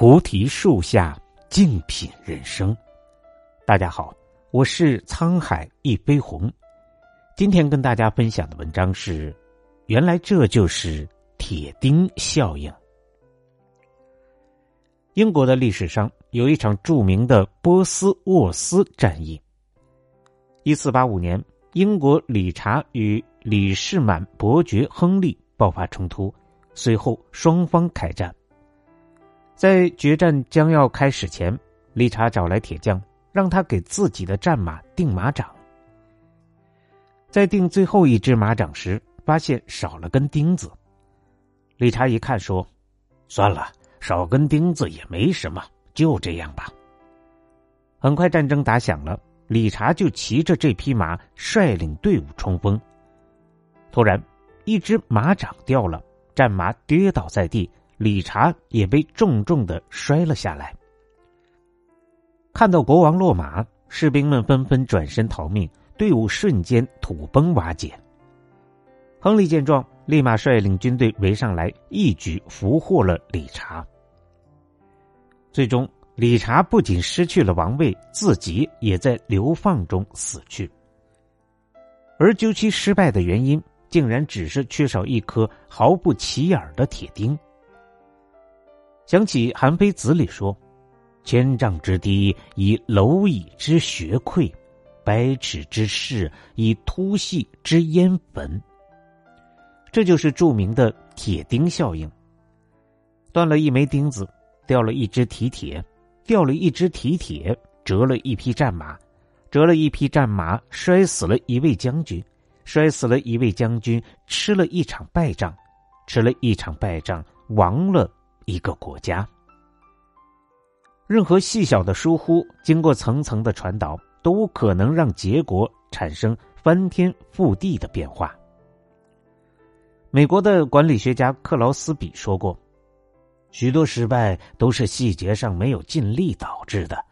菩提树下静品人生。大家好，我是沧海一杯红。今天跟大家分享的文章是：原来这就是铁钉效应。英国的历史上有一场著名的波斯沃斯战役。一四八五年，英国理查与李士满伯爵亨利爆发冲突，随后双方开战。在决战将要开始前，理查找来铁匠，让他给自己的战马钉马掌。在钉最后一只马掌时，发现少了根钉子。理查一看，说：“算了，少根钉子也没什么，就这样吧。”很快，战争打响了，理查就骑着这匹马率领队伍冲锋。突然，一只马掌掉了，战马跌倒在地。理查也被重重的摔了下来。看到国王落马，士兵们纷纷转身逃命，队伍瞬间土崩瓦解。亨利见状，立马率领军队围上来，一举俘获了理查。最终，理查不仅失去了王位，自己也在流放中死去。而究其失败的原因，竟然只是缺少一颗毫不起眼的铁钉。想起《韩非子》里说：“千丈之堤，以蝼蚁之穴溃；百尺之室，以突隙之烟焚。”这就是著名的铁钉效应。断了一枚钉子，掉了一只蹄铁；掉了一只蹄铁，折了一匹战马；折了一匹战马，摔死了一位将军；摔死了一位将军，吃了一场败仗；吃了一场败仗，亡了。一个国家，任何细小的疏忽，经过层层的传导，都可能让结果产生翻天覆地的变化。美国的管理学家克劳斯比说过：“许多失败都是细节上没有尽力导致的，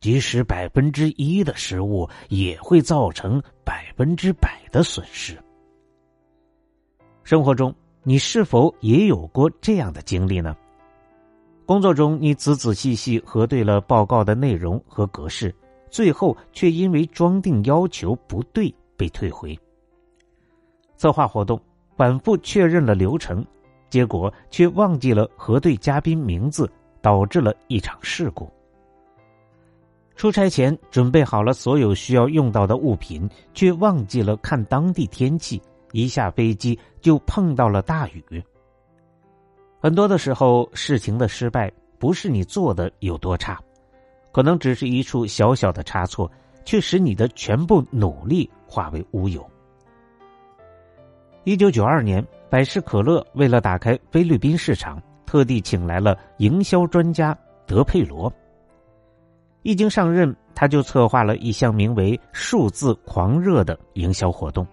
即使百分之一的失误，也会造成百分之百的损失。”生活中，你是否也有过这样的经历呢？工作中，你仔仔细细核对了报告的内容和格式，最后却因为装订要求不对被退回。策划活动，反复确认了流程，结果却忘记了核对嘉宾名字，导致了一场事故。出差前准备好了所有需要用到的物品，却忘记了看当地天气，一下飞机就碰到了大雨。很多的时候，事情的失败不是你做的有多差，可能只是一处小小的差错，却使你的全部努力化为乌有。一九九二年，百事可乐为了打开菲律宾市场，特地请来了营销专家德佩罗。一经上任，他就策划了一项名为“数字狂热”的营销活动，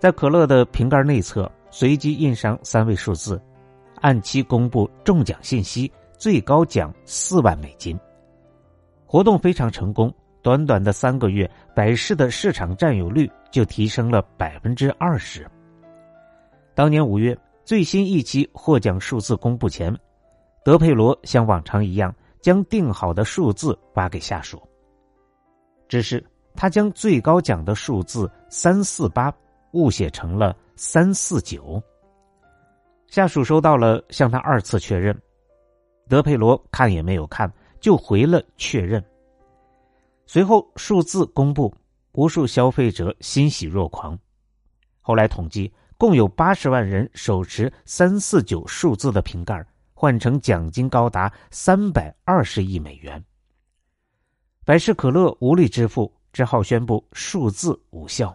在可乐的瓶盖内侧随机印上三位数字。按期公布中奖信息，最高奖四万美金。活动非常成功，短短的三个月，百事的市场占有率就提升了百分之二十。当年五月，最新一期获奖数字公布前，德佩罗像往常一样将定好的数字发给下属，只是他将最高奖的数字三四八误写成了三四九。下属收到了，向他二次确认，德佩罗看也没有看，就回了确认。随后数字公布，无数消费者欣喜若狂。后来统计，共有八十万人手持三四九数字的瓶盖，换成奖金高达三百二十亿美元。百事可乐无力支付，只好宣布数字无效。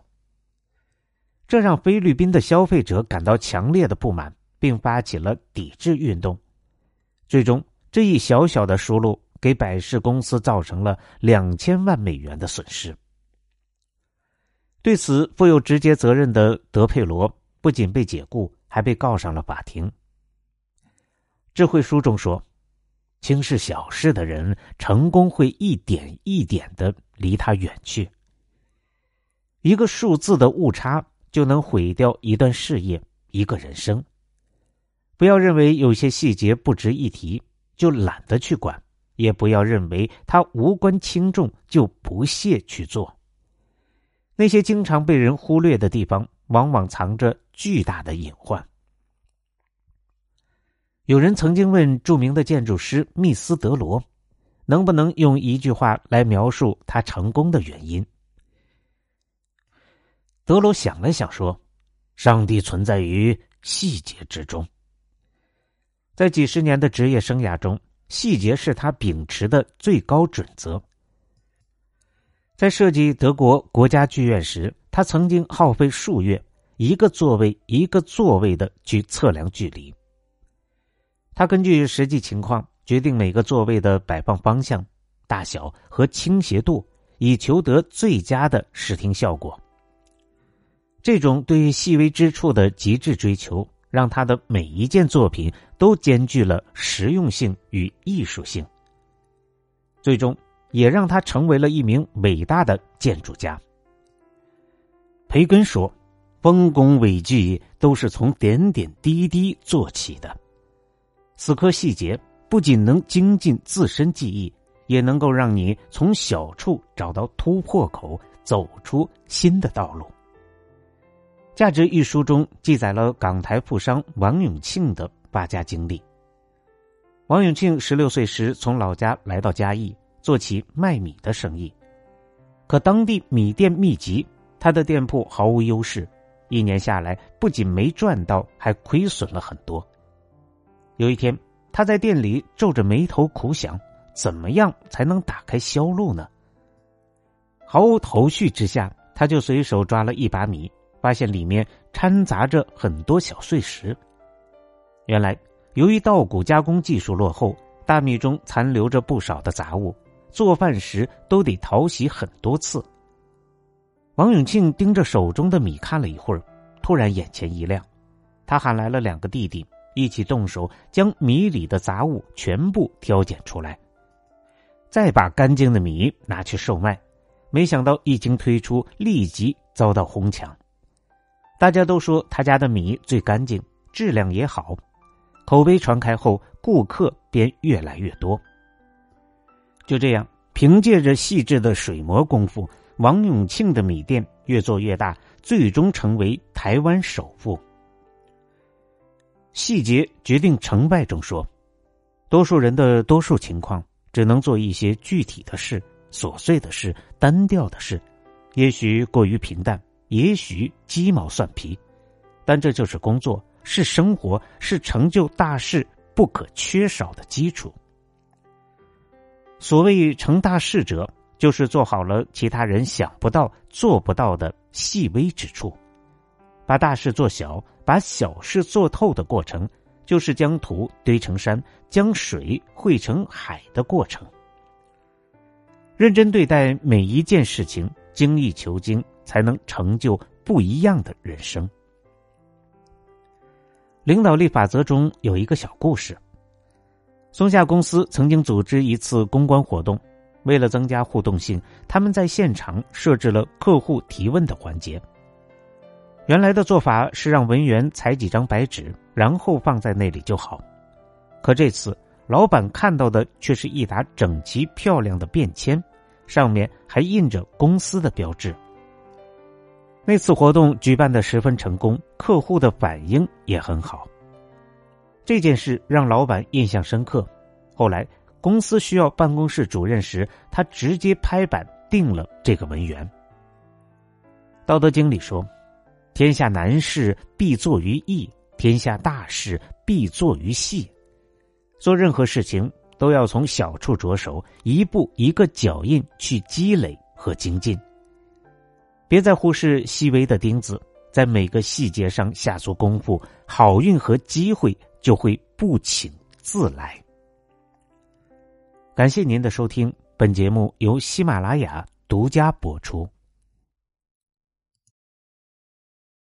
这让菲律宾的消费者感到强烈的不满。并发起了抵制运动，最终这一小小的疏漏给百事公司造成了两千万美元的损失。对此负有直接责任的德佩罗不仅被解雇，还被告上了法庭。智慧书中说：“轻视小事的人，成功会一点一点的离他远去。一个数字的误差就能毁掉一段事业，一个人生。”不要认为有些细节不值一提，就懒得去管，也不要认为它无关轻重就不屑去做。那些经常被人忽略的地方，往往藏着巨大的隐患。有人曾经问著名的建筑师密斯德罗，能不能用一句话来描述他成功的原因？德罗想了想说：“上帝存在于细节之中。”在几十年的职业生涯中，细节是他秉持的最高准则。在设计德国国家剧院时，他曾经耗费数月，一个座位一个座位的去测量距离。他根据实际情况决定每个座位的摆放方向、大小和倾斜度，以求得最佳的视听效果。这种对细微之处的极致追求，让他的每一件作品都兼具了实用性与艺术性。最终，也让他成为了一名伟大的建筑家。培根说：“丰功伟绩都是从点点滴滴做起的。”死磕细节不仅能精进自身技艺，也能够让你从小处找到突破口，走出新的道路。《价值》一书中记载了港台富商王永庆的发家经历。王永庆十六岁时从老家来到嘉义，做起卖米的生意，可当地米店密集，他的店铺毫无优势，一年下来不仅没赚到，还亏损了很多。有一天，他在店里皱着眉头苦想：怎么样才能打开销路呢？毫无头绪之下，他就随手抓了一把米，发现里面掺杂着很多小碎石。原来，由于稻谷加工技术落后，大米中残留着不少的杂物，做饭时都得淘洗很多次。王永庆盯着手中的米看了一会儿，突然眼前一亮，他喊来了两个弟弟。一起动手将米里的杂物全部挑拣出来，再把干净的米拿去售卖。没想到一经推出，立即遭到哄抢。大家都说他家的米最干净，质量也好。口碑传开后，顾客便越来越多。就这样，凭借着细致的水磨功夫，王永庆的米店越做越大，最终成为台湾首富。细节决定成败中说，多数人的多数情况只能做一些具体的事、琐碎的事、单调的事，也许过于平淡，也许鸡毛蒜皮，但这就是工作，是生活，是成就大事不可缺少的基础。所谓成大事者，就是做好了其他人想不到、做不到的细微之处。把大事做小，把小事做透的过程，就是将土堆成山，将水汇成海的过程。认真对待每一件事情，精益求精，才能成就不一样的人生。领导力法则中有一个小故事：松下公司曾经组织一次公关活动，为了增加互动性，他们在现场设置了客户提问的环节。原来的做法是让文员裁几张白纸，然后放在那里就好。可这次老板看到的却是一沓整齐漂亮的便签，上面还印着公司的标志。那次活动举办的十分成功，客户的反应也很好。这件事让老板印象深刻。后来公司需要办公室主任时，他直接拍板定了这个文员。《道德经》里说。天下难事必作于易，天下大事必作于细。做任何事情都要从小处着手，一步一个脚印去积累和精进。别再忽视细微的钉子，在每个细节上下足功夫，好运和机会就会不请自来。感谢您的收听，本节目由喜马拉雅独家播出。